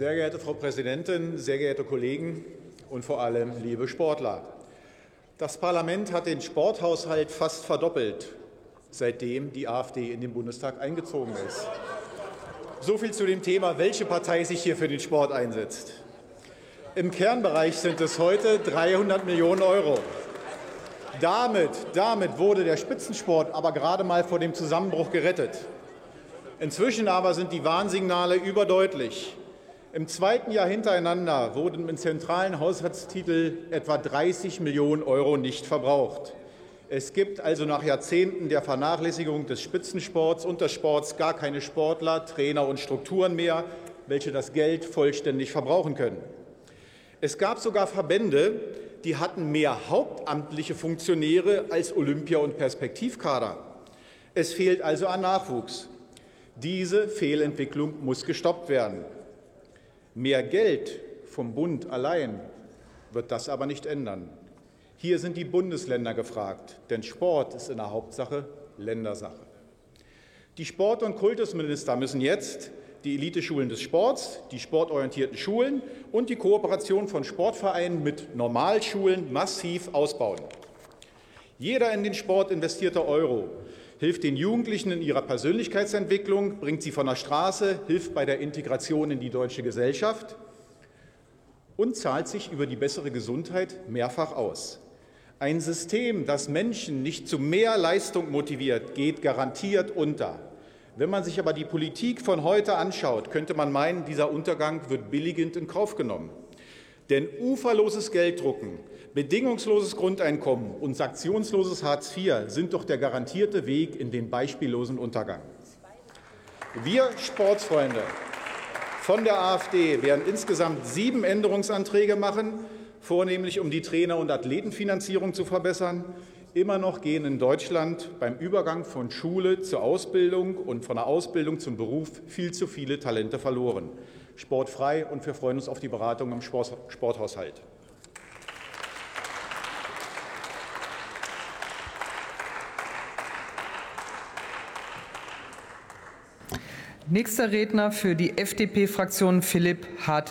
Sehr geehrte Frau Präsidentin, sehr geehrte Kollegen und vor allem liebe Sportler! Das Parlament hat den Sporthaushalt fast verdoppelt, seitdem die AfD in den Bundestag eingezogen ist. So viel zu dem Thema, welche Partei sich hier für den Sport einsetzt. Im Kernbereich sind es heute 300 Millionen Euro. Damit, damit wurde der Spitzensport aber gerade mal vor dem Zusammenbruch gerettet. Inzwischen aber sind die Warnsignale überdeutlich. Im zweiten Jahr hintereinander wurden im zentralen Haushaltstitel etwa 30 Millionen Euro nicht verbraucht. Es gibt also nach Jahrzehnten der Vernachlässigung des Spitzensports und des Sports gar keine Sportler, Trainer und Strukturen mehr, welche das Geld vollständig verbrauchen können. Es gab sogar Verbände, die hatten mehr hauptamtliche Funktionäre als Olympia- und Perspektivkader. Es fehlt also an Nachwuchs. Diese Fehlentwicklung muss gestoppt werden. Mehr Geld vom Bund allein wird das aber nicht ändern. Hier sind die Bundesländer gefragt, denn Sport ist in der Hauptsache Ländersache. Die Sport- und Kultusminister müssen jetzt die Eliteschulen des Sports, die sportorientierten Schulen und die Kooperation von Sportvereinen mit Normalschulen massiv ausbauen. Jeder in den Sport investierte Euro hilft den Jugendlichen in ihrer Persönlichkeitsentwicklung, bringt sie von der Straße, hilft bei der Integration in die deutsche Gesellschaft und zahlt sich über die bessere Gesundheit mehrfach aus. Ein System, das Menschen nicht zu mehr Leistung motiviert, geht garantiert unter. Wenn man sich aber die Politik von heute anschaut, könnte man meinen, dieser Untergang wird billigend in Kauf genommen. Denn uferloses Gelddrucken, bedingungsloses Grundeinkommen und sanktionsloses Hartz IV sind doch der garantierte Weg in den beispiellosen Untergang. Wir Sportsfreunde von der AfD werden insgesamt sieben Änderungsanträge machen, vornehmlich um die Trainer- und Athletenfinanzierung zu verbessern. Immer noch gehen in Deutschland beim Übergang von Schule zur Ausbildung und von der Ausbildung zum Beruf viel zu viele Talente verloren sportfrei und wir freuen uns auf die Beratung im Sporthaushalt. Nächster Redner für die FDP-Fraktion Philipp Hartewig.